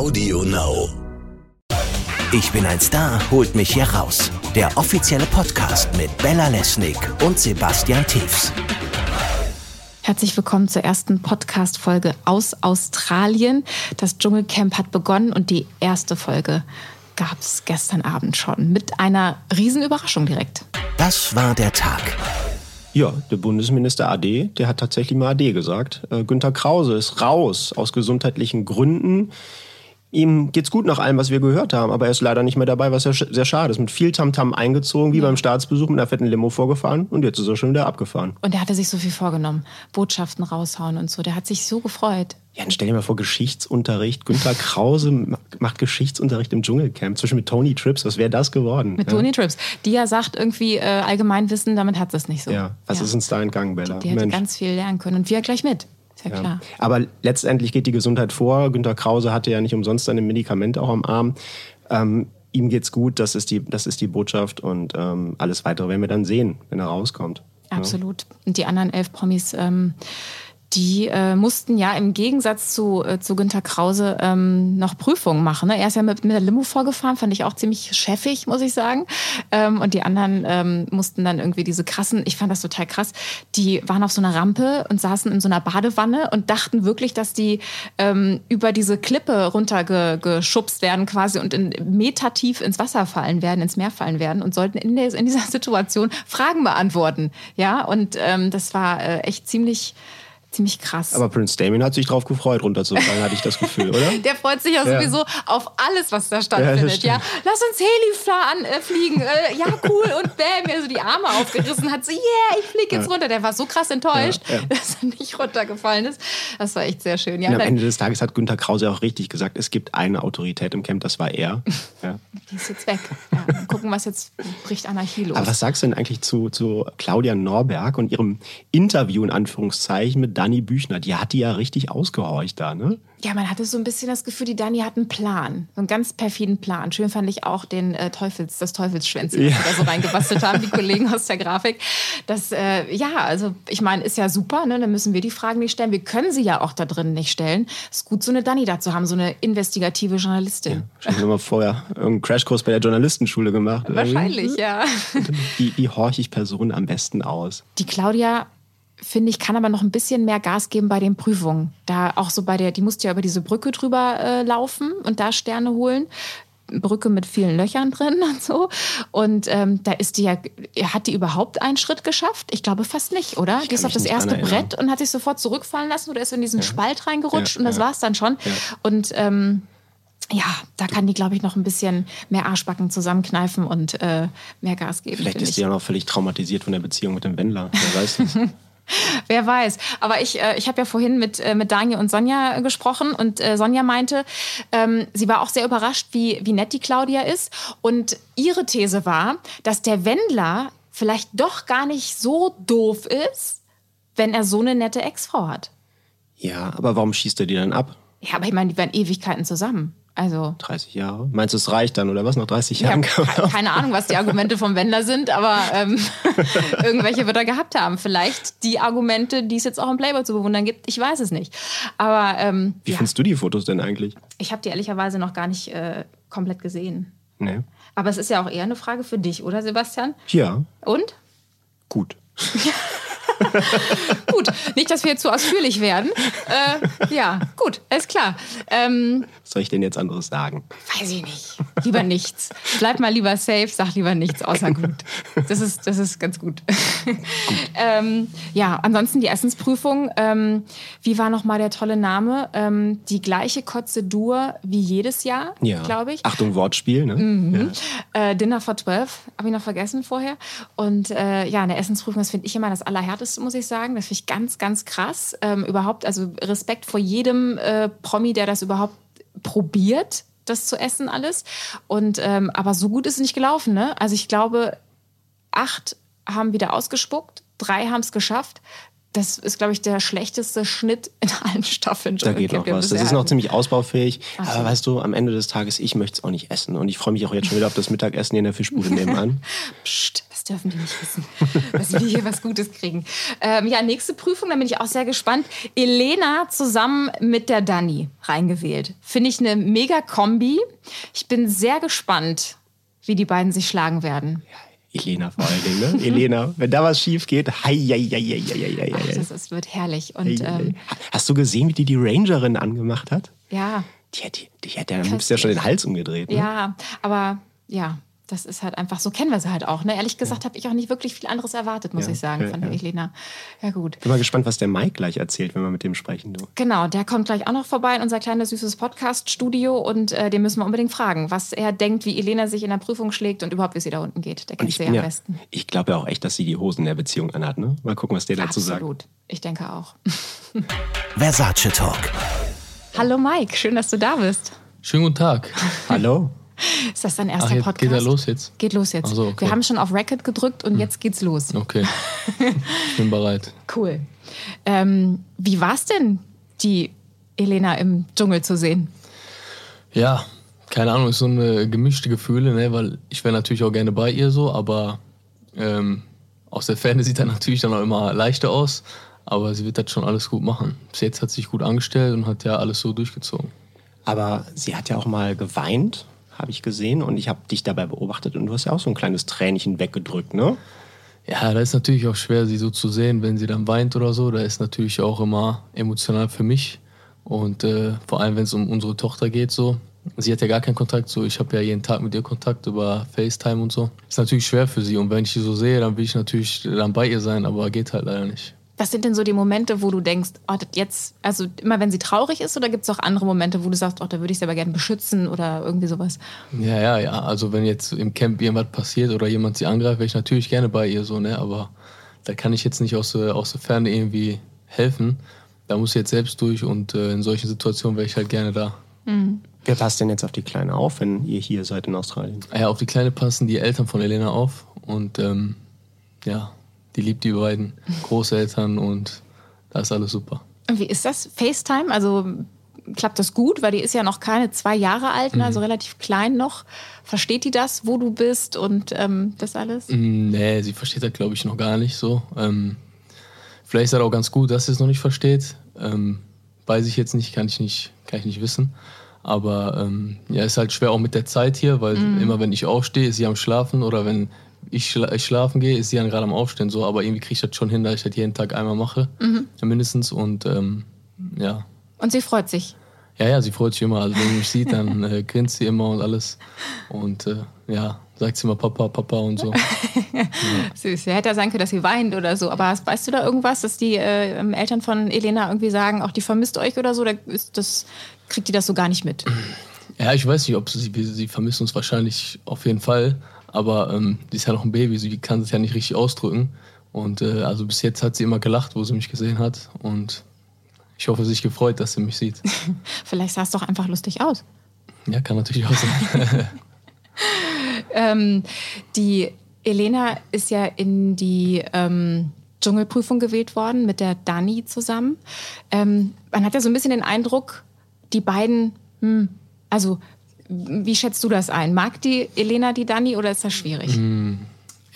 Audio Now. Ich bin ein Star, holt mich hier raus. Der offizielle Podcast mit Bella Lesnick und Sebastian Tiefs. Herzlich willkommen zur ersten Podcast-Folge aus Australien. Das Dschungelcamp hat begonnen und die erste Folge gab es gestern Abend schon mit einer Riesenüberraschung direkt. Das war der Tag. Ja, der Bundesminister AD, der hat tatsächlich mal AD gesagt. Äh, Günter Krause ist raus aus gesundheitlichen Gründen. Ihm geht's gut nach allem, was wir gehört haben, aber er ist leider nicht mehr dabei, was ja sehr schade ist. Mit viel Tamtam eingezogen, wie beim Staatsbesuch mit einer fetten Limo vorgefahren und jetzt ist er schon wieder abgefahren. Und er hatte sich so viel vorgenommen. Botschaften raushauen und so. Der hat sich so gefreut. Ja, dann stell dir mal vor, Geschichtsunterricht. Günter Krause ma- macht Geschichtsunterricht im Dschungelcamp zwischen mit Tony Trips. Was wäre das geworden? Mit ja? Tony Trips. Die ja sagt irgendwie äh, Allgemeinwissen, damit hat es nicht so. Ja, was ist uns da entgangen, Bella? Die hätte Mensch. ganz viel lernen können. Und wir gleich mit. Ist ja, Ja. klar. Aber letztendlich geht die Gesundheit vor. Günter Krause hatte ja nicht umsonst seine Medikamente auch am Arm. Ähm, ihm geht's gut, das ist die, das ist die Botschaft und ähm, alles weitere werden wir dann sehen, wenn er rauskommt. Absolut. Und die anderen elf Promis, ähm, die äh, mussten ja im Gegensatz zu, äh, zu Günter Krause ähm, noch Prüfungen machen. Ne? Er ist ja mit, mit der Limo vorgefahren, fand ich auch ziemlich chefig, muss ich sagen. Ähm, und die anderen ähm, mussten dann irgendwie diese krassen, ich fand das total krass, die waren auf so einer Rampe und saßen in so einer Badewanne und dachten wirklich, dass die ähm, über diese Klippe runtergeschubst werden quasi und in Meter tief ins Wasser fallen werden, ins Meer fallen werden und sollten in, der, in dieser Situation Fragen beantworten. Ja, und ähm, das war äh, echt ziemlich, ziemlich krass. Aber Prince Damien hat sich drauf gefreut, runterzufallen, hatte ich das Gefühl, oder? der freut sich ja, Ja. sowieso auf alles, was da Ja, stattfindet. Ja, stimmt. lass uns Heli äh, fliegen. Äh, ja, cool. Und bam, er so die Arme aufgerissen hat. So, yeah, ich fliege jetzt runter. Der war so krass enttäuscht, Ja, ja. dass er nicht runtergefallen ist. Das war echt sehr schön. Ja, am Ende des Tages hat Günter Krause auch richtig gesagt, es gibt eine Autorität im Camp, das war er. Ja. die ist jetzt weg. Ja, gucken, was jetzt bricht Anarchie los. Aber was sagst du denn eigentlich zu, zu Claudia Norberg und ihrem Interview in Anführungszeichen mit Dani Büchner? Die hat die ja richtig ausgehorcht da, ne? Ja, man hatte so ein bisschen das Gefühl, die Dani hat einen Plan. So einen ganz perfiden Plan. Schön fand ich auch den äh, Teufels, das Teufelsschwänzchen, was Ja. sie da so reingebastelt haben, die Kollegen aus der Grafik. Das, äh, ja, also ich meine, ist ja super, ne? Dann müssen wir die Fragen nicht stellen. Wir können sie ja auch da drin nicht stellen. Ist gut, so eine Dani da zu haben, so eine investigative Journalistin. Schon immer vorher irgendeinen Crashkurs bei der Journalistenschule gemacht. Wahrscheinlich, ja. Wie, wie horche ich Personen am besten aus? Die Claudia, finde ich, kann aber noch ein bisschen mehr Gas geben bei den Prüfungen. Da auch so bei der, die musste ja über diese Brücke drüber äh, laufen und da Sterne holen. Brücke mit vielen Löchern drin und so. Und ähm, da ist die ja, hat die überhaupt einen Schritt geschafft? Ich glaube fast nicht, oder? die ist auf das erste. Brett und hat sich sofort zurückfallen lassen oder ist in diesen Spalt reingerutscht Ja, und das ja. war's dann schon. Ja. Und ähm, ja, da kann die, glaube ich, noch ein bisschen mehr Arschbacken zusammenkneifen und äh, mehr Gas geben. Vielleicht ist die ja noch völlig traumatisiert von der Beziehung mit dem Wendler. Wer weiß das? Wer weiß. Aber ich, äh, ich habe ja vorhin mit, äh, mit Daniel und Sonja äh, gesprochen und äh, Sonja meinte, ähm, sie war auch sehr überrascht, wie, wie nett die Claudia ist. Und ihre These war, dass der Wendler vielleicht doch gar nicht so doof ist, wenn er so eine nette Ex-Frau hat. ja, aber warum schießt er die dann ab? Ja, aber ich meine, die waren Ewigkeiten zusammen. Also. 30 Jahre? Meinst du, es reicht dann oder was? Nach 30 Ja, Jahren? ke- keine Ahnung, was die Argumente vom Wendler sind, aber ähm, irgendwelche wird er gehabt haben. Vielleicht die Argumente, die es jetzt auch im Playboy zu bewundern gibt, ich weiß es nicht. Aber ähm, Wie ja, findest du die Fotos denn eigentlich? ich habe die ehrlicherweise noch gar nicht äh, komplett gesehen. Nee. Aber es ist ja auch eher eine Frage für dich, oder Sebastian? Ja, Und? gut. Gut, nicht, dass wir jetzt zu ausführlich werden. Äh, ja, gut, alles klar. Ähm, Was soll ich denn jetzt anderes sagen? weiß ich nicht. Lieber nichts. Bleib mal lieber safe, sag lieber nichts, außer gut. Das ist, das ist ganz gut. ähm, ja, ansonsten die Essensprüfung. Ähm, wie war noch mal der tolle Name? Ähm, die gleiche Prozedur wie jedes Jahr, Ja. glaube ich. Achtung, Wortspiel, ne? Äh, Dinner for 12 habe ich noch vergessen vorher. Und äh, ja, eine Essensprüfung, das finde ich immer das Allerhärteste, muss ich sagen. Das finde ich ganz, ganz krass. Ähm, überhaupt, also Respekt vor jedem äh, Promi, der das überhaupt probiert, das zu essen alles. Und ähm, aber so gut ist es nicht gelaufen, ne? Also ich glaube, acht haben wieder ausgespuckt, drei haben es geschafft. Das ist, glaube ich, der schlechteste Schnitt in allen Staffeln. Da geht noch was. Das ist noch ziemlich ausbaufähig. Ach so. Aber weißt du, am Ende des Tages, ich möchte es auch nicht essen. Und ich freue mich auch jetzt schon wieder auf das Mittagessen hier in der Fischbude nebenan. Psst, was dürfen die nicht wissen, dass wir hier was Gutes kriegen. Ähm, ja, nächste Prüfung, da bin ich auch sehr gespannt. Elena zusammen mit der Dani reingewählt. Finde ich eine mega Kombi. Ich bin sehr gespannt, wie die beiden sich schlagen werden. Elena vor allen Dingen, ne? Elena, wenn da was schief geht, hei, hei, hei, hei, hei, Ach, das, das wird herrlich. Und, ähm, Hast du gesehen, wie die die Rangerin angemacht hat? ja, Die hätte die hätte ja am liebsten ja schon den Hals umgedreht. Ne? ja, aber ja, das ist halt einfach, so kennen wir sie halt auch. Ne? Ehrlich gesagt habe ich auch nicht wirklich viel anderes erwartet, muss Ja, ich sagen, ja, von der ja. Elena. Ja, gut. Bin mal gespannt, was der Mike gleich erzählt, wenn wir mit dem sprechen. Du. Genau, der kommt gleich auch noch vorbei in unser kleines süßes Podcast-Studio und äh, den müssen wir unbedingt fragen, was er denkt, wie Elena sich in der Prüfung schlägt und überhaupt, wie sie da unten geht. Der kennt sie ja am ja, besten. ich glaube ja auch echt, dass sie die Hosen der Beziehung anhat. Ne? Mal gucken, was der dazu sagt. Absolut. Ich denke auch. Versace Talk. Hallo Mike, schön, dass du da bist. Schönen guten Tag. Hallo? Ist das dein erster Ach, jetzt Podcast? geht er los jetzt? Geht los jetzt. So, okay. Hm. Wir haben schon auf Record gedrückt und jetzt geht's los. Okay. Ich bin bereit. Cool. Ähm, wie war's denn, die Elena im Dschungel zu sehen? Ja, keine Ahnung, ist so eine gemischte Gefühle, ne? weil ich wäre natürlich auch gerne bei ihr so, aber ähm, aus der Ferne sieht er natürlich dann auch immer leichter aus. Aber sie wird das schon alles gut machen. Bis jetzt hat sie sich gut angestellt und hat ja alles so durchgezogen. Aber sie hat ja auch mal geweint, habe ich gesehen. Und ich habe dich dabei beobachtet und du hast ja auch so ein kleines Tränchen weggedrückt, ne? Ja, da ist natürlich auch schwer, sie so zu sehen, wenn sie dann weint oder so. Da ist natürlich auch immer emotional für mich. Und äh, vor allem, wenn es um unsere Tochter geht, so. Sie hat ja gar keinen Kontakt, so. Ich habe ja jeden Tag mit ihr Kontakt über FaceTime und so. Ist natürlich schwer für sie. Und wenn ich sie so sehe, dann will ich natürlich dann bei ihr sein, aber geht halt leider nicht. Was sind denn so die Momente, wo du denkst, oh, das jetzt, also immer wenn sie traurig ist, oder gibt es auch andere Momente, wo du sagst, oh, da würde ich sie aber gerne beschützen oder irgendwie sowas? Ja, ja, ja. Also wenn jetzt im Camp irgendwas passiert oder jemand sie angreift, wäre ich natürlich gerne bei ihr so, ne? Aber da kann ich jetzt nicht aus der, aus der Ferne irgendwie helfen. Da muss sie jetzt selbst durch und äh, in solchen Situationen wäre ich halt gerne da. Wer passt denn jetzt auf die Kleine auf, wenn ihr hier seid in Australien? Ja, auf die Kleine passen die Eltern von Elena auf und ähm, ja, die liebt die beiden Großeltern und da ist alles super. Und wie ist das? FaceTime? Also klappt das gut? Weil die ist ja noch keine zwei Jahre alt, ne? also relativ klein noch. Versteht die das, wo du bist und ähm, das alles? Mm, Nee, sie versteht das, glaube ich, noch gar nicht so. Ähm, vielleicht ist das auch ganz gut, dass sie es noch nicht versteht. Ähm, weiß ich jetzt nicht, kann ich nicht, kann ich nicht wissen. Aber ähm, ja, ist halt schwer auch mit der Zeit hier, weil immer wenn ich aufstehe, ist sie am Schlafen oder wenn ich, schla ich schlafen gehe, ist sie dann gerade am Aufstehen so. Aber irgendwie kriege ich das schon hin, dass ich das jeden Tag einmal mache, mindestens. Und ähm, ja. Und sie freut sich. Ja, ja, sie freut sich immer. Also wenn sie mich sieht, dann äh, grinst sie immer und alles. Und äh, ja, sagt sie immer Papa, Papa und so. Süß. Ja, hätte ja sein können, dass sie weint oder so. Aber hast, weißt du da irgendwas, dass die äh, Eltern von Elena irgendwie sagen, auch die vermisst euch oder so? Oder ist das, kriegt die das so gar nicht mit? Ja, ich weiß nicht, ob sie, sie, sie vermisst uns wahrscheinlich auf jeden Fall. Aber ähm, die ist ja noch ein Baby, sie kann es ja nicht richtig ausdrücken. Und äh, also bis jetzt hat sie immer gelacht, wo sie mich gesehen hat. Und ich hoffe, sie sich gefreut, dass sie mich sieht. Vielleicht sah es doch einfach lustig aus. Ja, kann natürlich auch sein. Ähm, die Elena ist ja in die ähm, Dschungelprüfung gewählt worden mit der Dani zusammen. Ähm, man hat ja so ein bisschen den Eindruck, die beiden, hm, also wie schätzt du das ein? Mag die Elena die Dani oder ist das schwierig?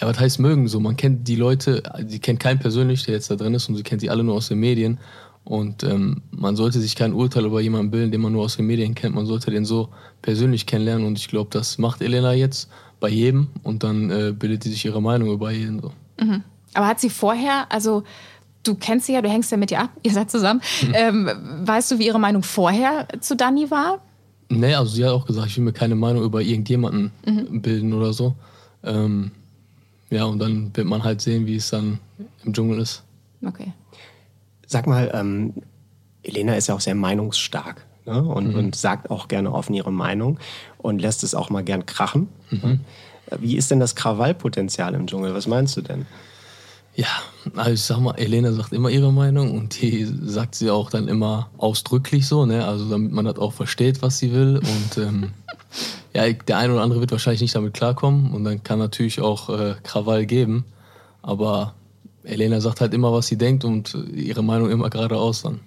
Ja, was heißt mögen so? Man kennt die Leute, die kennt keinen persönlich, der jetzt da drin ist, und sie kennt die alle nur aus den Medien. Und ähm, man sollte sich kein Urteil über jemanden bilden, den man nur aus den Medien kennt. Man sollte den so persönlich kennenlernen. Und ich glaube, das macht Elena jetzt bei jedem. Und dann äh, bildet sie sich ihre Meinung über jeden. So. Aber hat sie vorher, also du kennst sie ja, du hängst ja mit ihr ab, ihr seid zusammen. Ähm, weißt du, wie ihre Meinung vorher zu Dani war? Nee, also sie hat auch gesagt, ich will mir keine Meinung über irgendjemanden bilden oder so. Ähm, ja, und dann wird man halt sehen, wie es dann im Dschungel ist. Okay. Sag mal, ähm, Elena ist ja auch sehr meinungsstark ne? und, und sagt auch gerne offen ihre Meinung und lässt es auch mal gern krachen. Ne? Wie ist denn das Krawallpotenzial im Dschungel? Was meinst du denn? Ja, also ich sag mal, Elena sagt immer ihre Meinung und die sagt sie auch dann immer ausdrücklich so, ne? Also damit man das auch versteht, was sie will. Und ähm, ja, der eine oder andere wird wahrscheinlich nicht damit klarkommen und dann kann natürlich auch äh, Krawall geben. Aber Elena sagt halt immer, was sie denkt und ihre Meinung immer geradeaus dann.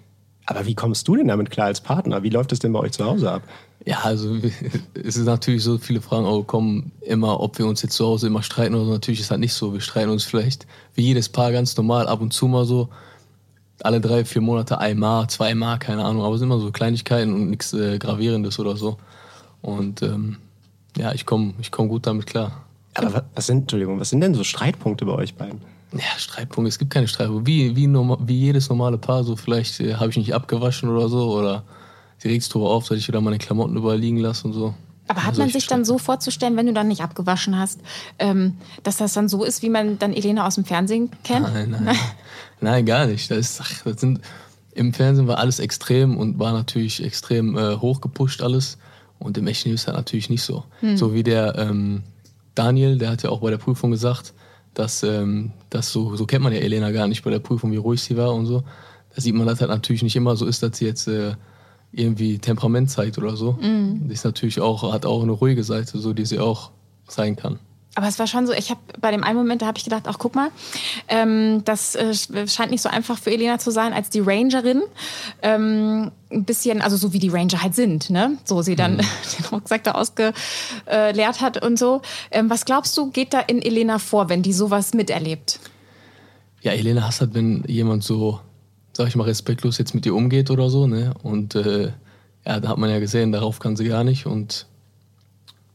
Aber wie kommst du denn damit klar als Partner? Wie läuft es denn bei euch zu Hause ab? Ja, also es ist natürlich so, viele Fragen auch kommen immer, ob wir uns jetzt zu Hause immer streiten oder so. Natürlich ist halt nicht so. Wir streiten uns vielleicht wie jedes Paar ganz normal ab und zu mal so. Alle drei, vier Monate einmal, zweimal, keine Ahnung. Aber es sind immer so Kleinigkeiten und nichts äh, Gravierendes oder so. Und ähm, ja, ich komme ich komm gut damit klar. Aber was sind, Entschuldigung, was sind denn so Streitpunkte bei euch beiden? Ja, Streitpunkte, es gibt keine Streitpunkte. Wie, wie, normal, wie jedes normale Paar, so vielleicht äh, habe ich nicht abgewaschen oder so oder sie regt drüber auf, dass ich wieder meine Klamotten überliegen lasse und so. Aber hat man sich dann so vorzustellen, wenn du dann nicht abgewaschen hast, ähm, dass das dann so ist, wie man dann Elena aus dem Fernsehen kennt? Nein, nein. nein, gar nicht. Das ist, ach, das sind, Im Fernsehen war alles extrem und war natürlich extrem äh, hochgepusht alles. Und im echten Leben ist das natürlich nicht so. Hm. So wie der ähm, Daniel, der hat ja auch bei der Prüfung gesagt, dass, ähm, dass so, so kennt man ja Elena gar nicht bei der Prüfung, wie ruhig sie war und so. Da sieht man, dass halt natürlich nicht immer so ist, dass sie jetzt äh, irgendwie Temperament zeigt oder so. Mhm. Die ist natürlich auch, hat auch eine ruhige Seite, so die sie auch zeigen kann. Aber es war schon so, ich habe bei dem einen Moment, da habe ich gedacht, ach guck mal, ähm, das äh, scheint nicht so einfach für Elena zu sein als die Rangerin. Ähm, ein bisschen, also so wie die Ranger halt sind, ne? So sie dann mhm. den Rucksack da ausgeleert hat und so. Ähm, was glaubst du, geht da in Elena vor, wenn die sowas miterlebt? Ja, Elena hasst halt, wenn jemand so, sag ich mal, respektlos jetzt mit ihr umgeht oder so, ne? Und äh, ja, da hat man ja gesehen, darauf kann sie gar nicht und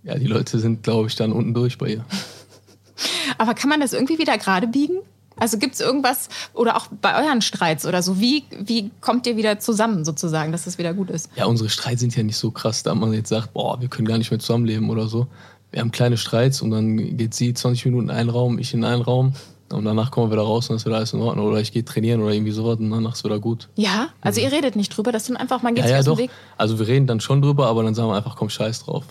ja, die Leute sind, glaube ich, dann unten durch bei ihr. Aber kann man das irgendwie wieder gerade biegen? Also gibt es irgendwas oder auch bei euren Streits oder so? Wie, wie kommt ihr wieder zusammen sozusagen, dass es wieder gut ist? Ja, unsere Streits sind ja nicht so krass, da man jetzt sagt, boah, wir können gar nicht mehr zusammenleben oder so. Wir haben kleine Streits und dann geht sie 20 Minuten in einen Raum, ich in einen Raum und danach kommen wir wieder raus und dann ist wieder alles in Ordnung. Oder ich gehe trainieren oder irgendwie sowas und danach ist wieder gut. Ja, also mhm. ihr redet nicht drüber, dass dann einfach, man geht ja, ja, dem Weg. Also wir reden dann schon drüber, aber dann sagen wir einfach, komm, scheiß drauf.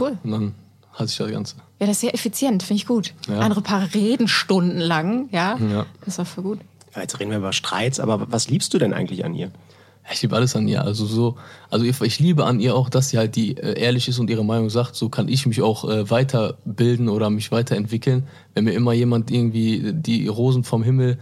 Cool. Und dann hat sich das Ganze. Ja, das ist sehr effizient, finde ich gut. Ja. Andere Paar reden stundenlang, ja. ja. Das war voll gut. Ja, jetzt reden wir über Streits, aber was liebst du denn eigentlich an ihr? Ich liebe alles an ihr. Also so, also ich, liebe an ihr auch, dass sie halt die äh, ehrlich ist und ihre Meinung sagt. So kann ich mich auch äh, weiterbilden oder mich weiterentwickeln. Wenn mir immer jemand irgendwie die Rosen vom Himmel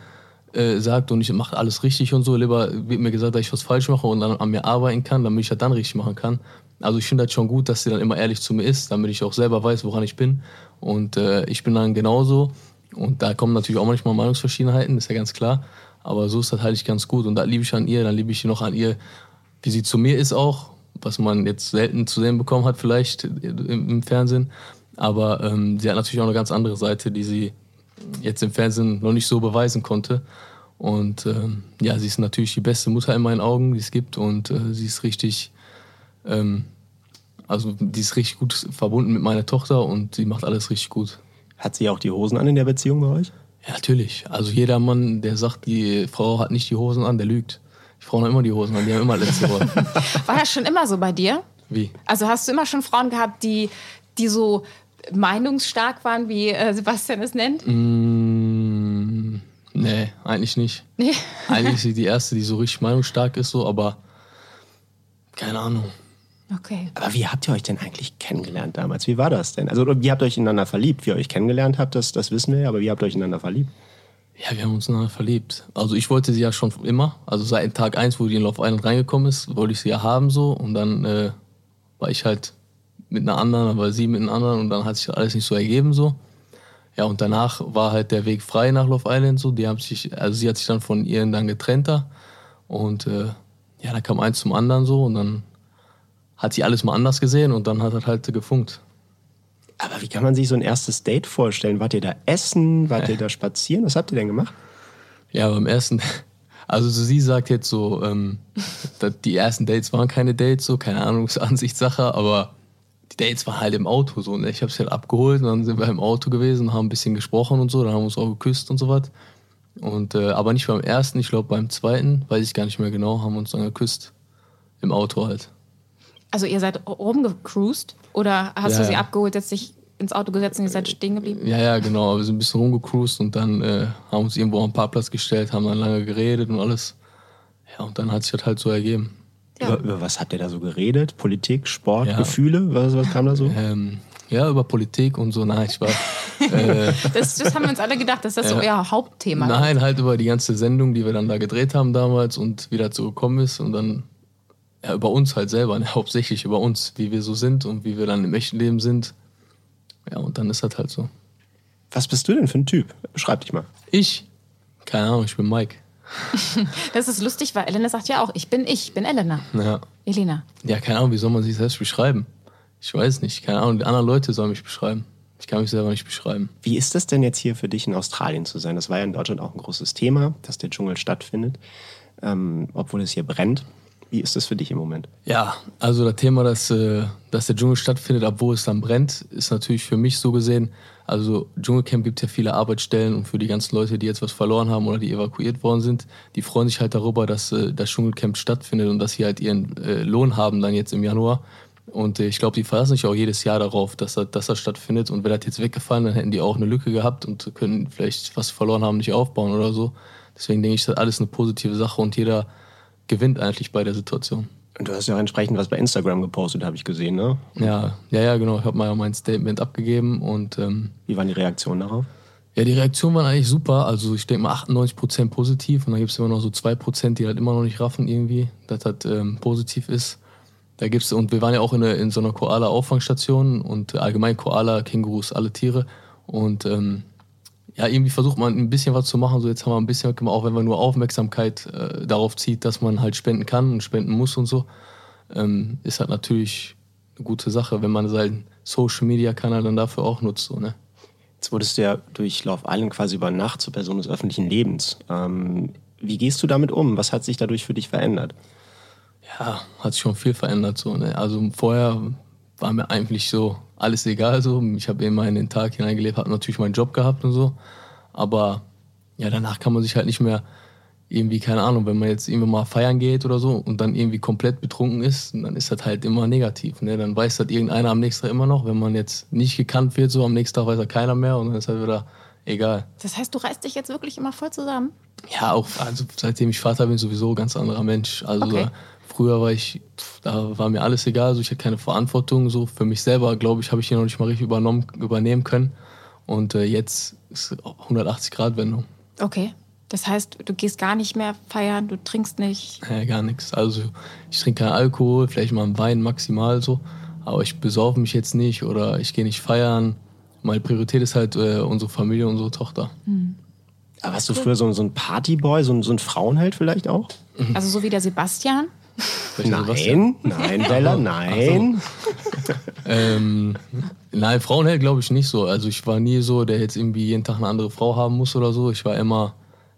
äh, sagt und ich mache alles richtig und so, lieber wird mir gesagt, dass ich was falsch mache und dann an mir arbeiten kann, damit ich das dann richtig machen kann. Also ich finde das schon gut, dass sie dann immer ehrlich zu mir ist, damit ich auch selber weiß, woran ich bin. Und äh, ich bin dann genauso. Und da kommen natürlich auch manchmal Meinungsverschiedenheiten, ist ja ganz klar. Aber so ist das halt ganz gut. Und da liebe ich an ihr, dann liebe ich noch an ihr, wie sie zu mir ist auch, was man jetzt selten zu sehen bekommen hat, vielleicht im, im Fernsehen. Aber ähm, sie hat natürlich auch eine ganz andere Seite, die sie jetzt im Fernsehen noch nicht so beweisen konnte. Und ähm, ja, sie ist natürlich die beste Mutter in meinen Augen, die es gibt. Und äh, sie ist richtig, ähm, also die ist richtig gut verbunden mit meiner Tochter und sie macht alles richtig gut. Hat sie auch die Hosen an in der Beziehung bei euch? Ja, natürlich. Also jeder Mann, der sagt, die Frau hat nicht die Hosen an, der lügt. Die Frauen haben immer die Hosen an, die haben immer letzte Wort. War das schon immer so bei dir? Wie? Also hast du immer schon Frauen gehabt, die, die so meinungsstark waren, wie äh, Sebastian es nennt? Mm, nee, eigentlich nicht. Nee. eigentlich ist sie die erste, die so richtig meinungsstark ist, so, aber keine Ahnung. Okay. Aber wie habt ihr euch denn eigentlich kennengelernt damals? Wie war das denn? Also, wie habt ihr euch ineinander verliebt? Wie ihr euch kennengelernt habt, das, das wissen wir ja, aber wie habt ihr euch ineinander verliebt? Ja, wir haben uns ineinander verliebt. Also, ich wollte sie ja schon immer. Also, seit Tag 1, wo die in Love Island reingekommen ist, wollte ich sie ja haben so. Und dann äh, war ich halt mit einer anderen, aber sie mit einer anderen und dann hat sich alles nicht so ergeben so. Ja, und danach war halt der Weg frei nach Love Island so. Die haben sich, also sie hat sich dann von ihr dann getrennt da. Und äh, ja, dann kam eins zum anderen so und dann hat sie alles mal anders gesehen und dann hat das halt gefunkt. Aber wie kann man sich so ein erstes Date vorstellen? Wart ihr da essen? Wart äh. ihr da spazieren? Was habt ihr denn gemacht? Ja, beim ersten, also sie sagt jetzt so, ähm, die ersten Dates waren keine Dates, so, keine Ahnung, ist Ansichtssache, aber die Dates waren halt im Auto so. Ne? Ich habe sie halt abgeholt und dann sind wir im Auto gewesen, haben ein bisschen gesprochen und so, dann haben wir uns auch geküsst und so was. Und, äh, aber nicht beim ersten, ich glaube beim zweiten, weiß ich gar nicht mehr genau, haben wir uns dann geküsst. Im Auto halt. Also ihr seid rumgecruised oder hast ja, du sie abgeholt, jetzt dich ins Auto gesetzt und ihr seid stehen geblieben? Ja, ja, genau. Wir sind ein bisschen rumgecruised und dann äh, haben uns irgendwo am Parkplatz gestellt, haben dann lange geredet und alles. Ja, und dann hat sich das halt so ergeben. Ja. Über, über, was habt ihr da so geredet? Politik, Sport, ja. Gefühle? Was, was kam da so? Ähm, Ja, über Politik und so. Nein, ich war. Äh, Das, das haben wir uns alle gedacht, dass das so euer Hauptthema ist. nein, halt über die ganze Sendung, die wir dann da gedreht haben damals und wie dazu gekommen ist. Und dann ja, über uns halt selber, ne? hauptsächlich über uns, wie wir so sind und wie wir dann im echten Leben sind. Ja, und dann ist das halt so. Was bist du denn für ein Typ? Beschreib dich mal. Ich? Keine Ahnung, ich bin Mike. Das ist lustig, weil Elena sagt ja auch, ich bin ich, ich bin Elena. Ja. Elena. Ja, keine Ahnung, wie soll man sich selbst beschreiben? Ich weiß nicht, keine Ahnung, die anderen Leute sollen mich beschreiben. Ich kann mich selber nicht beschreiben. Wie ist das denn jetzt hier für dich in Australien zu sein? Das war ja in Deutschland auch ein großes Thema, dass der Dschungel stattfindet, ähm, obwohl es hier brennt. Wie ist das für dich im Moment? Ja, also das Thema, dass, äh, dass der Dschungel stattfindet, obwohl es dann brennt, ist natürlich für mich so gesehen. Also Dschungelcamp gibt ja viele Arbeitsstellen und für die ganzen Leute, die jetzt was verloren haben oder die evakuiert worden sind, die freuen sich halt darüber, dass äh, das Dschungelcamp stattfindet und dass sie halt ihren äh, Lohn haben dann jetzt im Januar. Und ich glaube, die verlassen sich auch jedes Jahr darauf, dass das, dass das stattfindet. Und wäre das jetzt weggefallen, dann hätten die auch eine Lücke gehabt und können vielleicht, was verloren haben, nicht aufbauen oder so. Deswegen denke ich, das ist alles eine positive Sache und jeder gewinnt eigentlich bei der Situation. Und du hast ja auch entsprechend was bei Instagram gepostet, habe ich gesehen, ne? Ja, ja, ja, genau. Ich habe mal mein Statement abgegeben und ähm, Wie waren die Reaktionen darauf? ja, die Reaktionen waren eigentlich super. Also ich denke mal 98% positiv und dann gibt es immer noch so 2%, die halt immer noch nicht raffen irgendwie, dass das ähm, positiv ist. Da gibt's, und wir waren ja auch in, in so einer Koala-Auffangstation und allgemein Koala, Kängurus, alle Tiere. Und ähm, ja, irgendwie versucht man ein bisschen was zu machen. So jetzt haben wir ein bisschen auch wenn man nur Aufmerksamkeit äh, darauf zieht, dass man halt spenden kann und spenden muss und so, ähm, ist halt natürlich eine gute Sache, wenn man seinen Social Media Kanal dann dafür auch nutzt, so, ne? Jetzt wurdest du ja durch Love Island quasi über Nacht zur Person des öffentlichen Lebens. Ähm, wie gehst du damit um? Was hat sich dadurch für dich verändert? Ja, hat sich schon viel verändert. So, ne? Also vorher war mir eigentlich so alles egal. So. Ich habe immer in den Tag hineingelebt, habe natürlich meinen Job gehabt und so. Aber ja, danach kann man sich halt nicht mehr irgendwie, keine Ahnung, wenn man jetzt irgendwie mal feiern geht oder so und dann irgendwie komplett betrunken ist, dann ist das halt immer negativ. Ne? Dann weiß das irgendeiner am nächsten Tag immer noch. Wenn man jetzt nicht gekannt wird, so am nächsten Tag weiß er keiner mehr und dann ist halt wieder egal. Das heißt, du reißt dich jetzt wirklich immer voll zusammen? Ja, auch also seitdem ich Vater bin, sowieso ein ganz anderer Mensch. Also Okay. Früher war ich, da war mir alles egal, also ich hatte keine Verantwortung. So für mich selber, glaube ich, habe ich hier noch nicht mal richtig übernommen, übernehmen können. Und äh, jetzt ist 180 Grad Wendung. Okay. Das heißt, du gehst gar nicht mehr feiern, du trinkst nicht. Äh, gar nichts. Also ich trinke keinen Alkohol, vielleicht mal einen Wein maximal so. Aber ich besaufe mich jetzt nicht oder ich gehe nicht feiern. Meine Priorität ist halt äh, unsere Familie, unsere Tochter. Aber warst du früher so, so ein Partyboy, so ein, so ein Frauenheld vielleicht auch? Also so wie der Sebastian. Nein, nein, Bella, nein. Ähm, nein, Frauenheld glaube ich nicht so. Also ich war nie so, der jetzt irgendwie jeden Tag eine andere Frau haben muss oder so. Ich war immer,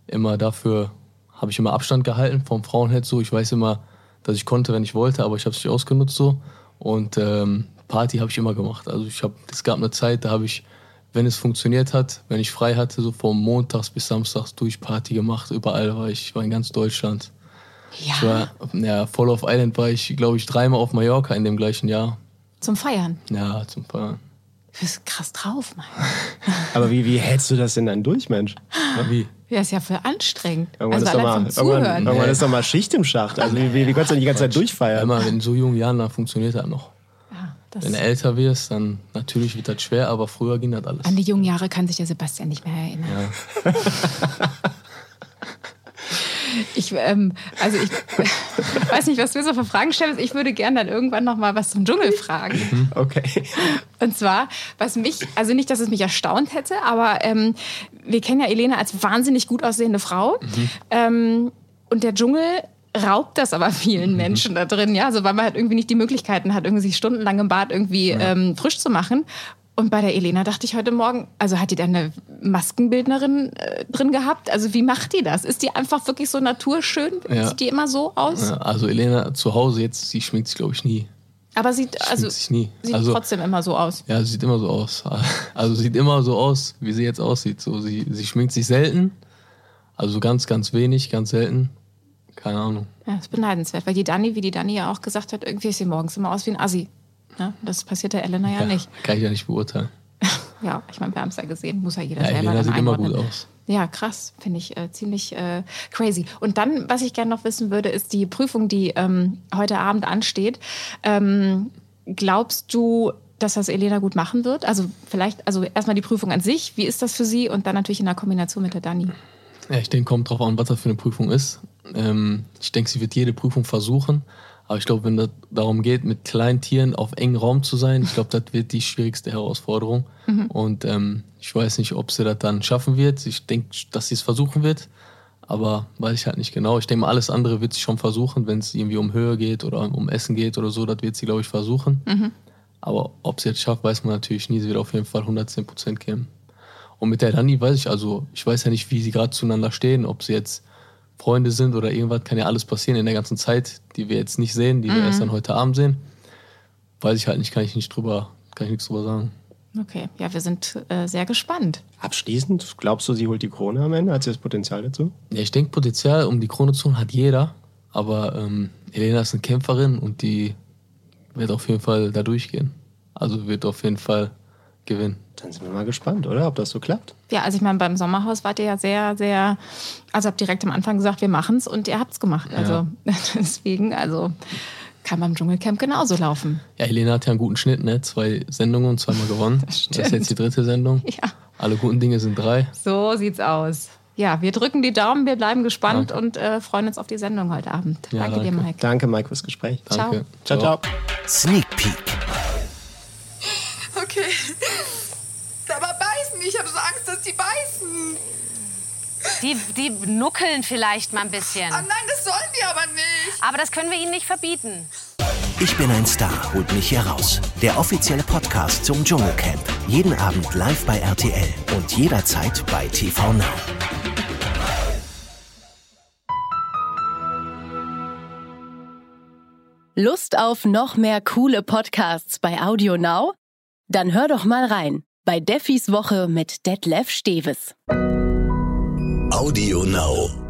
immer dafür, habe ich immer Abstand gehalten vom Frauenheld so. Ich weiß immer, dass ich konnte, wenn ich wollte, aber ich habe es nicht ausgenutzt so. Und ähm, Party habe ich immer gemacht. Also ich habe, es gab eine Zeit, da habe ich, wenn es funktioniert hat, wenn ich frei hatte, so vom Montags bis Samstags durch Party gemacht. Überall war ich, ich war in ganz Deutschland. Ich Ja. war, ja, Fall of Island war ich, glaube ich, dreimal auf Mallorca in dem gleichen Jahr. Zum Feiern. Ja, zum Feiern. Du bist krass drauf, Mann. Aber wie, wie hältst du das denn dann durch, Mensch? Wie? Ja, ist ja voll anstrengend. Irgendwann, also ist, doch allein mal, vom irgendwann, Zuhören. irgendwann ist doch mal Schicht im Schacht. Also wie, wie, wie kannst du denn die ganze Zeit durchfeiern? Immer in so jungen Jahren, dann funktioniert das noch. Ja, das Wenn du älter wirst, dann natürlich wird das schwer, aber früher ging das alles. an die jungen Jahre kann sich der Sebastian nicht mehr erinnern. Ja. Ich, ähm, also ich weiß nicht, was du so für Fragen stellst. Ich würde gerne dann irgendwann noch mal was zum Dschungel fragen. Okay. Und zwar, was mich, also nicht, dass es mich erstaunt hätte, aber ähm, wir kennen ja Elena als wahnsinnig gut aussehende Frau. Ähm, und der Dschungel raubt das aber vielen Menschen da drin, ja, also weil man halt irgendwie nicht die Möglichkeiten hat, irgendwie sich stundenlang im Bad irgendwie ähm, frisch zu machen. Und bei der Elena dachte ich heute Morgen, also hat die da eine Maskenbildnerin äh, drin gehabt? Also wie macht die das? Ist die einfach wirklich so naturschön? Ja. Sieht die immer so aus? Ja, Also Elena zu Hause jetzt, sie schminkt sich glaube ich nie. Aber sieht, also, sich nie. sieht Also- trotzdem immer so aus. Ja, sie sieht immer so aus. Also sieht immer so aus, wie sie jetzt aussieht. So, sie, sie schminkt sich selten. Also ganz, ganz wenig, ganz selten. Keine Ahnung. Ja, das ist beneidenswert, weil die Dani, wie die Dani ja auch gesagt hat, irgendwie sieht sie morgens immer aus wie ein Assi. Ja, das passiert der Elena ja, nicht. Kann ich ja nicht beurteilen. Ja, ich meine, wir haben es ja gesehen, muss ja jeder Ja, selber Elena sieht immer gut aus. Ja, krass, finde ich äh, ziemlich äh, crazy. Und dann, was ich gerne noch wissen würde, ist die Prüfung, die ähm, heute Abend ansteht. Ähm, glaubst du, dass das Elena gut machen wird? Also vielleicht, also erstmal die Prüfung an sich, wie ist das für sie? Und dann natürlich in der Kombination mit der Dani. Ja, ich denke, kommt drauf an, was das für eine Prüfung ist. Ähm, ich denke, sie wird jede Prüfung versuchen. Aber ich glaube, wenn es darum geht, mit kleinen Tieren auf engem Raum zu sein, ich glaube, das wird die schwierigste Herausforderung. Mhm. Und ähm, ich weiß nicht, ob sie das dann schaffen wird. Ich denke, dass sie es versuchen wird. Aber weiß ich halt nicht genau. Ich denke mal, alles andere wird sie schon versuchen, wenn es irgendwie um Höhe geht oder um Essen geht oder so, das wird sie, glaube ich, versuchen. Mhm. Aber ob sie jetzt schafft, weiß man natürlich nie. Sie wird auf jeden Fall 110 Prozent geben. Und mit der Dani weiß ich, also ich weiß ja nicht, wie sie gerade zueinander stehen, ob sie jetzt Freunde sind oder irgendwas, kann ja alles passieren in der ganzen Zeit, die wir jetzt nicht sehen, die mhm. wir erst dann heute Abend sehen. Weiß ich halt nicht, kann ich nicht drüber, kann ich nichts drüber sagen. Okay, ja, wir sind äh, sehr gespannt. Abschließend, glaubst du, sie holt die Krone am Ende? Hat sie das Potenzial dazu? Ja, ich denke, Potenzial, um die Krone zu holen, hat jeder. Aber ähm, Elena ist eine Kämpferin und die wird auf jeden Fall da durchgehen. Also wird auf jeden Fall gewinnen. Dann sind wir mal gespannt, oder? Ob das so klappt. Ja, also ich meine, beim Sommerhaus wart ihr ja sehr, sehr, also habt direkt am Anfang gesagt, wir machen es und ihr habt es gemacht. Also ja. deswegen, also kann beim Dschungelcamp genauso laufen. Ja, Helena hat ja einen guten Schnitt, ne? Zwei Sendungen und zweimal gewonnen. Das, das ist jetzt die dritte Sendung. Ja. Alle guten Dinge sind drei. So sieht's aus. Ja, wir drücken die Daumen, wir bleiben gespannt danke. und äh, freuen uns auf die Sendung heute Abend. Ja, danke, danke, dir, Mike. Danke, Mike, fürs Gespräch. Danke. Ciao. Ciao, ciao. Sneak Peek. Okay. Ich habe so Angst, dass die beißen. Die, die nuckeln vielleicht mal ein bisschen. Oh nein, das sollen die aber nicht. Aber das können wir ihnen nicht verbieten. Ich bin ein Star, holt mich hier raus. Der offizielle Podcast zum Dschungelcamp. Jeden Abend live bei RTL und jederzeit bei TV Now. Lust auf noch mehr coole Podcasts bei Audio Now? Dann hör doch mal rein bei Deffis Woche mit Detlef Steves. Audio Now.